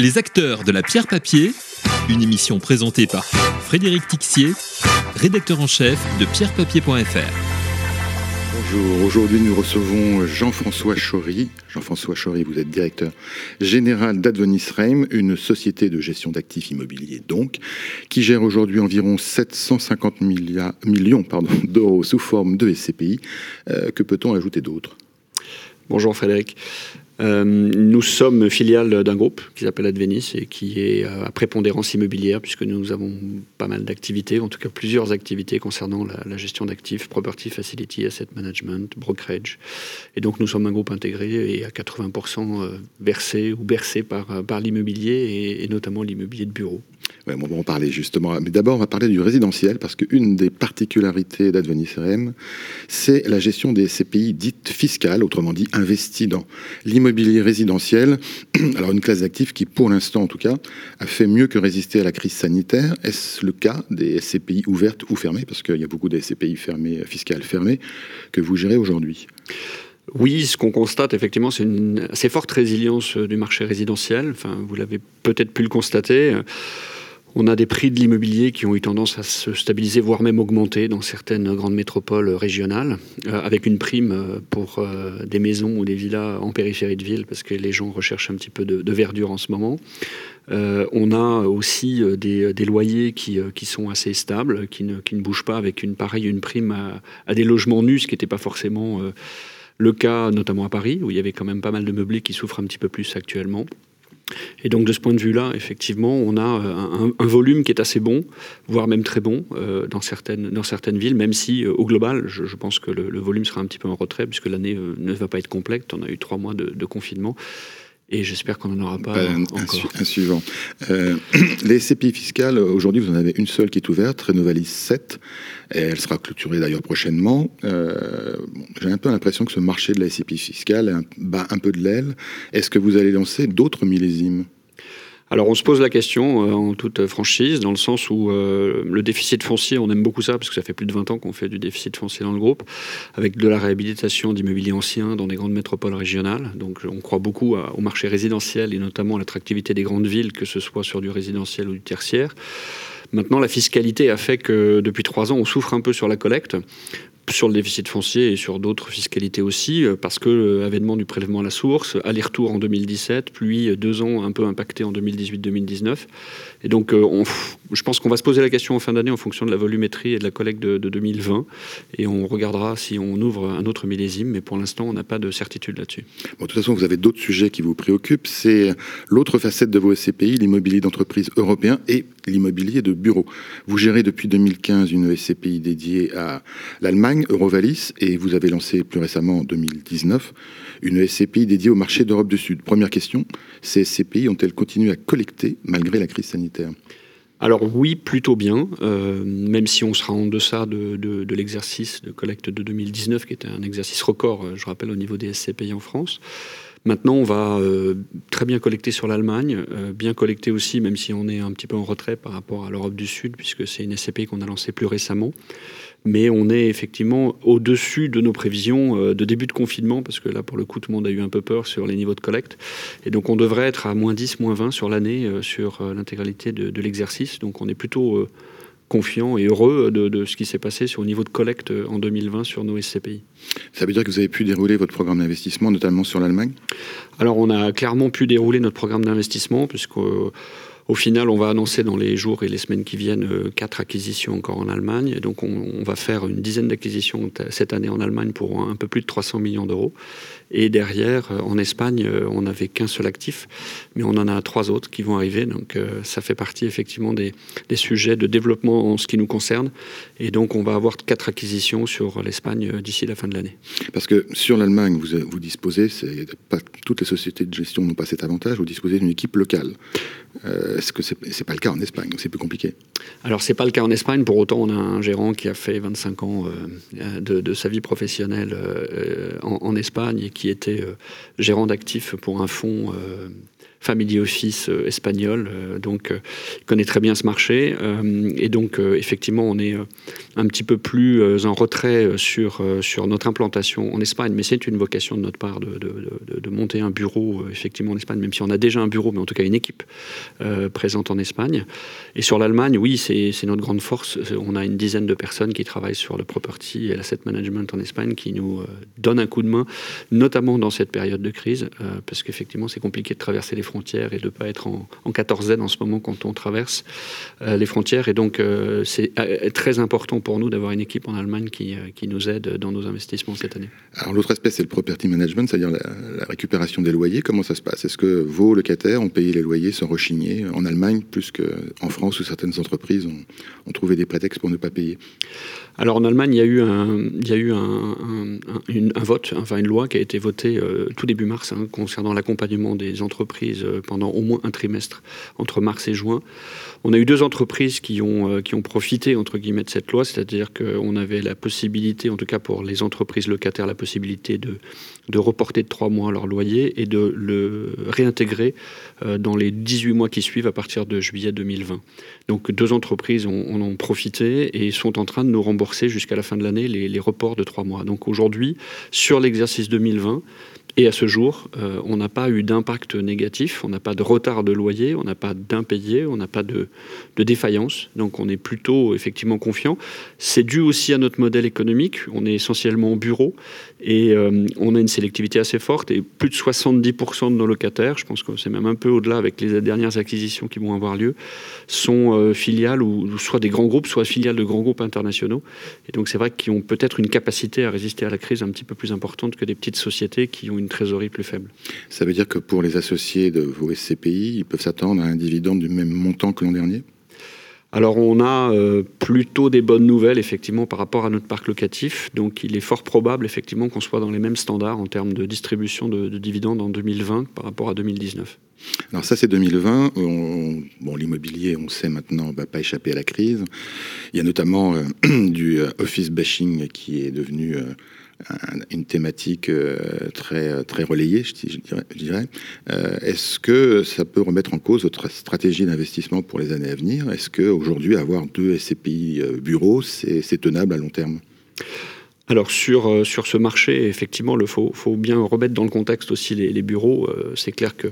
Les acteurs de la pierre papier, une émission présentée par Frédéric Tixier, rédacteur en chef de pierrepapier.fr. Bonjour, aujourd'hui nous recevons Jean-François Chory. Jean-François Chory, vous êtes directeur général d'Advenis Reim, une société de gestion d'actifs immobiliers donc, qui gère aujourd'hui environ 750 millions d'euros sous forme de SCPI. Euh, que peut-on ajouter d'autre? Bonjour Frédéric. Euh, nous sommes filiale d'un groupe qui s'appelle Advenis et qui est euh, à prépondérance immobilière puisque nous avons pas mal d'activités, en tout cas plusieurs activités concernant la, gestion d'actifs, property facility, asset management, brokerage. Et donc nous sommes un groupe intégré et à 80% euh, versé ou bercé par, par l'immobilier et, notamment l'immobilier de bureau. On va en parler justement. Mais d'abord, on va parler du résidentiel parce qu'une des particularités d'Advenis c'est la gestion des CPI dites fiscales, autrement dit investies dans l'immobilier résidentiel. Alors une classe d'actifs qui, pour l'instant en tout cas, a fait mieux que résister à la crise sanitaire. Est-ce le cas des SCPI ouvertes ou fermées? Parce qu'il y a beaucoup de SCPI fermées, fiscales fermées, que vous gérez aujourd'hui. Oui, ce qu'on constate effectivement, c'est une assez forte résilience du marché résidentiel. Enfin, vous l'avez peut-être pu le constater. On a des prix de l'immobilier qui ont eu tendance à se stabiliser, voire même augmenter dans certaines grandes métropoles régionales, euh, avec une prime euh, pour euh, des maisons ou des villas en périphérie de ville, parce que les gens recherchent un petit peu de, verdure en ce moment. on a aussi des, loyers qui, sont assez stables, qui ne, bougent pas, avec une pareille une prime à, à des logements nus, ce qui n'était pas forcément le cas, notamment à Paris, où il y avait quand même pas mal de meublés qui souffrent un petit peu plus actuellement. Et donc de ce point de vue-là, effectivement, on a euh, un, volume qui est assez bon, voire même très bon euh, dans, certaines, villes, même si euh, au global, je, pense que le, volume sera un petit peu en retrait, puisque l'année ne va pas être complète. On a eu trois mois de confinement. Et j'espère qu'on n'en aura pas encore. Un, suivant. les SCPI fiscales, aujourd'hui, vous en avez une seule qui est ouverte, Renovalis 7. Et elle sera clôturée d'ailleurs prochainement. J'ai un peu l'impression que ce marché de la SCPI fiscale bat un peu de l'aile. Est-ce que vous allez lancer d'autres millésimes? Alors on se pose la question euh, en toute franchise, dans le sens où euh, le déficit foncier, on aime beaucoup ça, parce que ça fait plus de 20 ans qu'on fait du déficit foncier dans le groupe, avec de la réhabilitation d'immobilier ancien dans des grandes métropoles régionales. Donc on croit beaucoup au marché résidentiel et notamment à l'attractivité des grandes villes, que ce soit sur du résidentiel ou du tertiaire. Maintenant, la fiscalité a fait que depuis trois ans, on souffre un peu sur la collecte sur le déficit foncier et sur d'autres fiscalités aussi, euh, parce que l'avènement du prélèvement à la source, aller-retour en 2017, puis deux ans un peu impactés en 2018-2019. Et donc, euh, je pense qu'on va se poser la question en fin d'année en fonction de la volumétrie et de la collecte de, 2020. Et on regardera si on ouvre un autre millésime, mais pour l'instant, on n'a pas de certitude là-dessus. Bon, de toute façon, vous avez d'autres sujets qui vous préoccupent. C'est l'autre facette de vos SCPI, l'immobilier d'entreprise européen et l'immobilier de bureau. Vous gérez depuis 2015 une SCPI dédiée à l'Allemagne, Eurovalis, et vous avez lancé plus récemment en 2019 une SCPI dédiée au marché d'Europe du Sud. Première question, ces SCPI ont-elles continué à collecter malgré la crise sanitaire? Alors oui, plutôt bien, euh, même si on sera en deçà de, de l'exercice de collecte de 2019, qui était un exercice record, je rappelle, au niveau des SCPI en France. Maintenant, on va euh, très bien collecter sur l'Allemagne, euh, bien collecter aussi, même si on est un petit peu en retrait par rapport à l'Europe du Sud, puisque c'est une SCPI qu'on a lancée plus récemment. Mais on est effectivement au-dessus de nos prévisions euh, de début de confinement, parce que là, pour le coup, tout le monde a eu un peu peur sur les niveaux de collecte. Et donc, on devrait être à moins 10, moins 20 sur l'année, sur l'intégralité de, de l'exercice. Donc, on est plutôt confiant et heureux de, ce qui s'est passé sur le niveau de collecte en 2020 sur nos SCPI. Ça veut dire que vous avez pu dérouler votre programme d'investissement, notamment sur l'Allemagne? Alors on a clairement pu dérouler notre programme d'investissement, puisque au final, on va annoncer dans les jours et les semaines qui viennent euh, quatre acquisitions encore en Allemagne. Et donc, on, va faire une dizaine d'acquisitions cette année en Allemagne pour un peu plus de 300 millions d'euros. Et derrière, euh, en Espagne, euh, on n'avait qu'un seul actif, mais on en a trois autres qui vont arriver. Donc, ça fait partie effectivement des, sujets de développement en ce qui nous concerne. Et donc, on va avoir quatre acquisitions sur l'Espagne d'ici la fin de l'année. Parce que sur l'Allemagne, vous, vous disposez, pas, toutes les sociétés de gestion n'ont pas cet avantage, vous disposez d'une équipe locale. Est-ce que ce n'est pas le cas en Espagne C'est plus compliqué. Alors, ce n'est pas le cas en Espagne. Pour autant, on a un gérant qui a fait 25 ans euh, de, sa vie professionnelle euh, en, Espagne et qui était euh, gérant d'actifs pour un fonds family office espagnol, donc il connaît très bien ce marché. et donc, effectivement, on est un petit peu plus en retrait sur, sur notre implantation en Espagne, mais c'est une vocation de notre part de, de, monter un bureau, effectivement, en Espagne, même si on a déjà un bureau, mais en tout cas une équipe présente en Espagne. Et sur l'Allemagne, oui, c'est notre grande force. On a une dizaine de personnes qui travaillent sur le property et l'asset management en Espagne qui nous donnent un coup de main, notamment dans cette période de crise, euh, parce qu'effectivement, c'est compliqué de traverser les frontières et de ne pas être en, en 14Z en ce moment quand on traverse euh, les frontières. Et donc, euh, c'est très important pour nous d'avoir une équipe en Allemagne qui, qui, nous aide dans nos investissements cette année. Alors, l'autre aspect, c'est le property management, c'est-à-dire la, récupération des loyers. Comment ça se passe? Est-ce que vos locataires ont payé les loyers sans rechigner en Allemagne, plus qu'en France où certaines entreprises ont, ont trouvé des prétextes pour ne pas payer? Alors en Allemagne, il y a eu un, il y a eu un, un, vote, enfin une loi qui a été votée euh, tout début mars hein, concernant l'accompagnement des entreprises euh, pendant au moins un trimestre entre mars et juin. On a eu deux entreprises qui ont, euh, qui ont profité entre guillemets de cette loi, c'est-à-dire qu'on avait la possibilité, en tout cas pour les entreprises locataires, la possibilité de, de reporter de trois mois leur loyer et de le réintégrer dans les 18 mois qui suivent à partir de juillet 2020. Donc deux entreprises en ont, ont profité et sont en train de nous rembourser jusqu'à la fin de l'année les, reports de trois mois. Donc aujourd'hui, sur l'exercice 2020, et à ce jour, euh, on n'a pas eu d'impact négatif, on n'a pas de retard de loyer, on n'a pas d'impayé, on n'a pas de, défaillance. Donc on est plutôt effectivement confiant. C'est dû aussi à notre modèle économique. On est essentiellement au bureau et euh, on a une sélectivité assez forte. Et plus de 70% de nos locataires, je pense que c'est même un peu au-delà avec les dernières acquisitions qui vont avoir lieu, sont euh, filiales ou, soit des grands groupes, soit filiales de grands groupes internationaux. Et donc c'est vrai qu'ils ont peut-être une capacité à résister à la crise un petit peu plus importante que des petites sociétés qui ont une trésorerie plus faible. Ça veut dire que pour les associés de vos SCPI, ils peuvent s'attendre à un dividende du même montant que l'an dernier? Alors on a euh, plutôt des bonnes nouvelles effectivement par rapport à notre parc locatif. Donc il est fort probable effectivement qu'on soit dans les mêmes standards en termes de distribution de, dividendes en 2020 par rapport à 2019. Alors ça c'est 2020. bon l'immobilier on sait maintenant va pas échapper à la crise. Il y a notamment euh, du euh, office bashing qui est devenu une thématique euh, très, très relayée, je dirais. Euh, est-ce que ça peut remettre en cause votre stratégie d'investissement pour les années à venir? Est-ce qu'aujourd'hui, avoir deux SCPI euh, bureaux, c'est tenable à long terme? Alors sur, euh, sur ce marché, effectivement, il faut, faut, bien remettre dans le contexte aussi les, bureaux. Euh, c'est clair que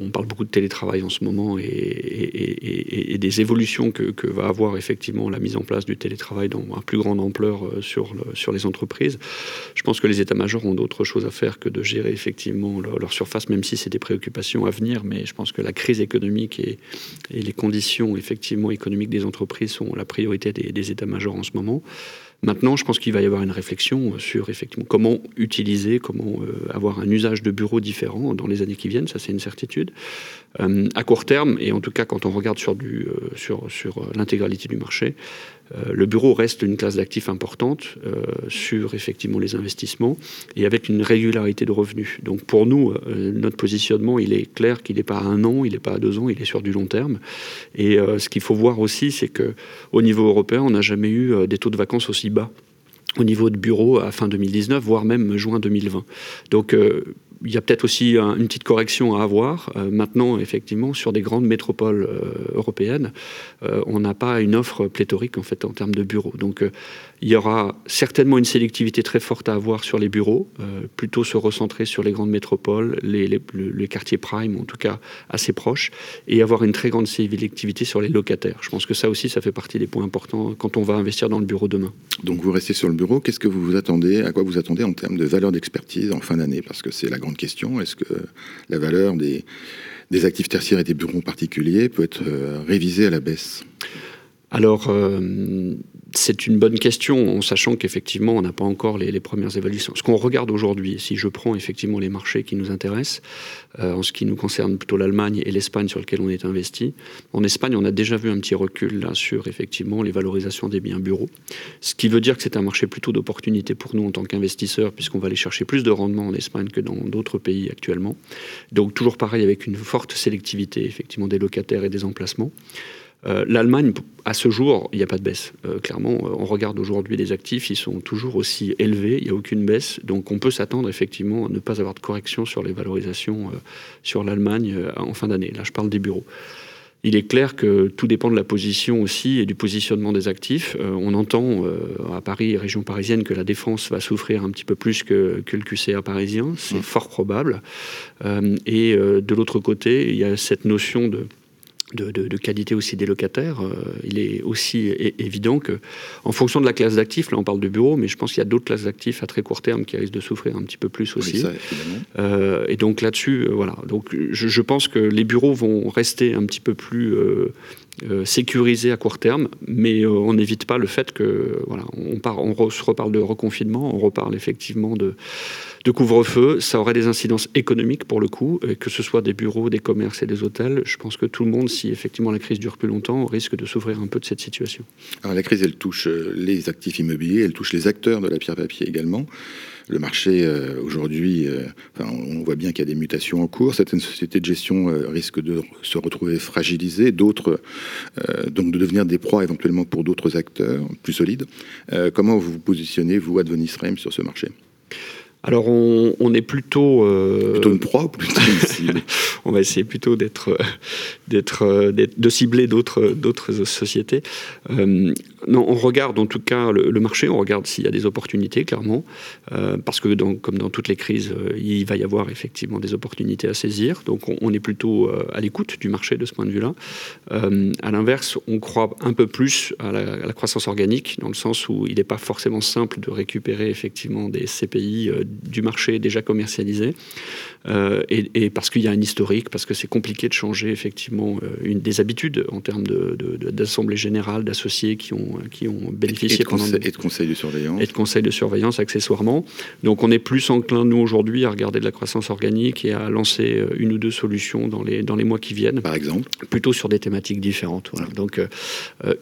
on parle beaucoup de télétravail en ce moment et, des évolutions que, que, va avoir effectivement la mise en place du télétravail dans une plus grande ampleur euh, sur, sur les entreprises. Je pense que les états-majors ont d'autres choses à faire que de gérer effectivement leur, surface, même si c'est des préoccupations à venir. Mais je pense que la crise économique et, les conditions effectivement économiques des entreprises sont la priorité des, des états-majors en ce moment. Maintenant, je pense qu'il va y avoir une réflexion sur effectivement comment utiliser, comment euh, avoir un usage de bureaux différent dans les années qui viennent. Ça, c'est une certitude. Euh, à court terme, et en tout cas quand on regarde sur, euh, l'intégralité du marché, le bureau reste une classe d'actifs importante euh, sur effectivement les investissements et avec une régularité de revenus. Donc pour nous, euh, notre positionnement, il est clair qu'il n'est pas à un an, il n'est pas à deux ans, il est sur du long terme. Et ce qu'il faut voir aussi, c'est que au niveau européen, on n'a jamais eu des taux de vacances aussi bas au niveau de bureau à fin 2019, voire même juin 2020. Donc il y a peut-être aussi une petite correction à avoir. Euh, maintenant, effectivement, sur des grandes métropoles euh, européennes, euh, on n'a pas une offre pléthorique en fait en termes de bureaux. Donc, il y aura certainement une sélectivité très forte à avoir sur les bureaux, plutôt se recentrer sur les grandes métropoles, les, quartiers prime, en tout cas assez proches, et avoir une très grande sélectivité sur les locataires. Je pense que ça aussi, ça fait partie des points importants quand on va investir dans le bureau demain. Donc, vous restez sur le bureau. Qu'est-ce que vous vous attendez? À quoi vous attendez en termes de valeur d'expertise en fin d'année? Parce que c'est la grande question. Est-ce que la valeur des, des actifs tertiaires et des bureaux particuliers peut être euh, révisée à la baisse? Alors, euh, c'est une bonne question, en sachant qu'effectivement, on n'a pas encore les, premières évaluations. Ce qu'on regarde aujourd'hui, si je prends effectivement les marchés qui nous intéressent, euh, en ce qui nous concerne plutôt l'Allemagne et l'Espagne sur lesquels on est investi, en Espagne, on a déjà vu un petit recul là sur effectivement les valorisations des biens bureaux, ce qui veut dire que c'est un marché plutôt d'opportunité pour nous en tant qu'investisseurs, puisqu'on va aller chercher plus de rendement en Espagne que dans d'autres pays actuellement. Donc toujours pareil avec une forte sélectivité effectivement des locataires et des emplacements. L'Allemagne, à ce jour, il n'y a pas de baisse. clairement, on regarde aujourd'hui les actifs, ils sont toujours aussi élevés, il n'y a aucune baisse. Donc on peut s'attendre effectivement à ne pas avoir de correction sur les valorisations sur l'Allemagne en fin d'année. Là, je parle des bureaux. Il est clair que tout dépend de la position aussi et du positionnement des actifs. Euh, on entend euh, à Paris, région parisienne, que la défense va souffrir un petit peu plus que, que le QCA parisien. C'est mmh. fort probable. Euh, et de l'autre côté, il y a cette notion de de, qualité aussi des locataires. Euh, il est aussi évident que, en fonction de la classe d'actifs, là on parle de bureaux, mais je pense qu'il y a d'autres classes d'actifs à très court terme qui risquent de souffrir un petit peu plus aussi. Euh, et donc là-dessus, euh, voilà. Donc je, pense que les bureaux vont rester un petit peu plus sécurisés à court terme, mais on n'évite pas le fait que, voilà, on, part, on reparle de reconfinement, on reparle effectivement de de couvre-feu, ça aurait des incidences économiques pour le coup, que ce soit des bureaux, des commerces et des hôtels. Je pense que tout le monde, si effectivement la crise dure plus longtemps, risque de souffrir un peu de cette situation. Alors la crise, elle touche euh, les actifs immobiliers, elle touche les acteurs de la pierre papier également. Le marché euh, aujourd'hui, euh, on voit bien qu'il y a des mutations en cours. Certaines sociétés de gestion risquent de se retrouver fragilisées, d'autres donc de devenir des proies éventuellement pour d'autres acteurs plus solides. comment vous vous positionnez, vous, Advenis Rem, sur ce marché? Alors on, est plutôt euh, plutôt une proie plutôt On va essayer plutôt d'être d'être de cibler d'autres d'autres sociétés. Euh, non, on regarde en tout cas le, marché, on regarde s'il y a des opportunités clairement, euh, parce que comme dans toutes les crises, il va y avoir effectivement des opportunités à saisir. Donc on, est plutôt à l'écoute du marché de ce point de vue-là. à l'inverse, on croit un peu plus à la, croissance organique dans le sens où il n'est pas forcément simple de récupérer effectivement des CPI du marché déjà commercialisé, euh, et, parce qu'il y a un historique, parce que c'est compliqué de changer effectivement euh, des habitudes en termes d'assemblée générale, d'associés qui ont, qui ont bénéficié et, de conseil, et de conseils de surveillance. Et de conseils de surveillance accessoirement. Donc on est plus enclin, nous, aujourd'hui, à regarder de la croissance organique et à lancer euh, une ou deux solutions dans les, dans les mois qui viennent. Par exemple Plutôt sur des thématiques différentes. Donc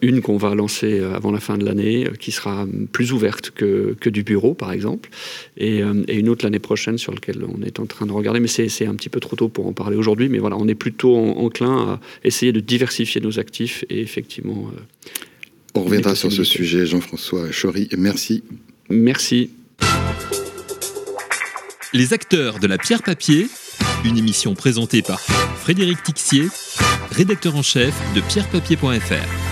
une qu'on va lancer avant la fin de l'année, qui sera plus ouverte que, que du bureau, par exemple, et, et une autre l'année prochaine sur laquelle on est en train de regarder, mais c'est un petit peu trop tôt pour en parler aujourd'hui. Mais voilà, on est plutôt enclin à essayer de diversifier nos actifs et effectivement. Euh, on reviendra sur ce sujet, Jean-François Chory. Merci. Merci. Les acteurs de la pierre papier, une émission présentée par Frédéric Tixier, rédacteur en chef de pierrepapier.fr.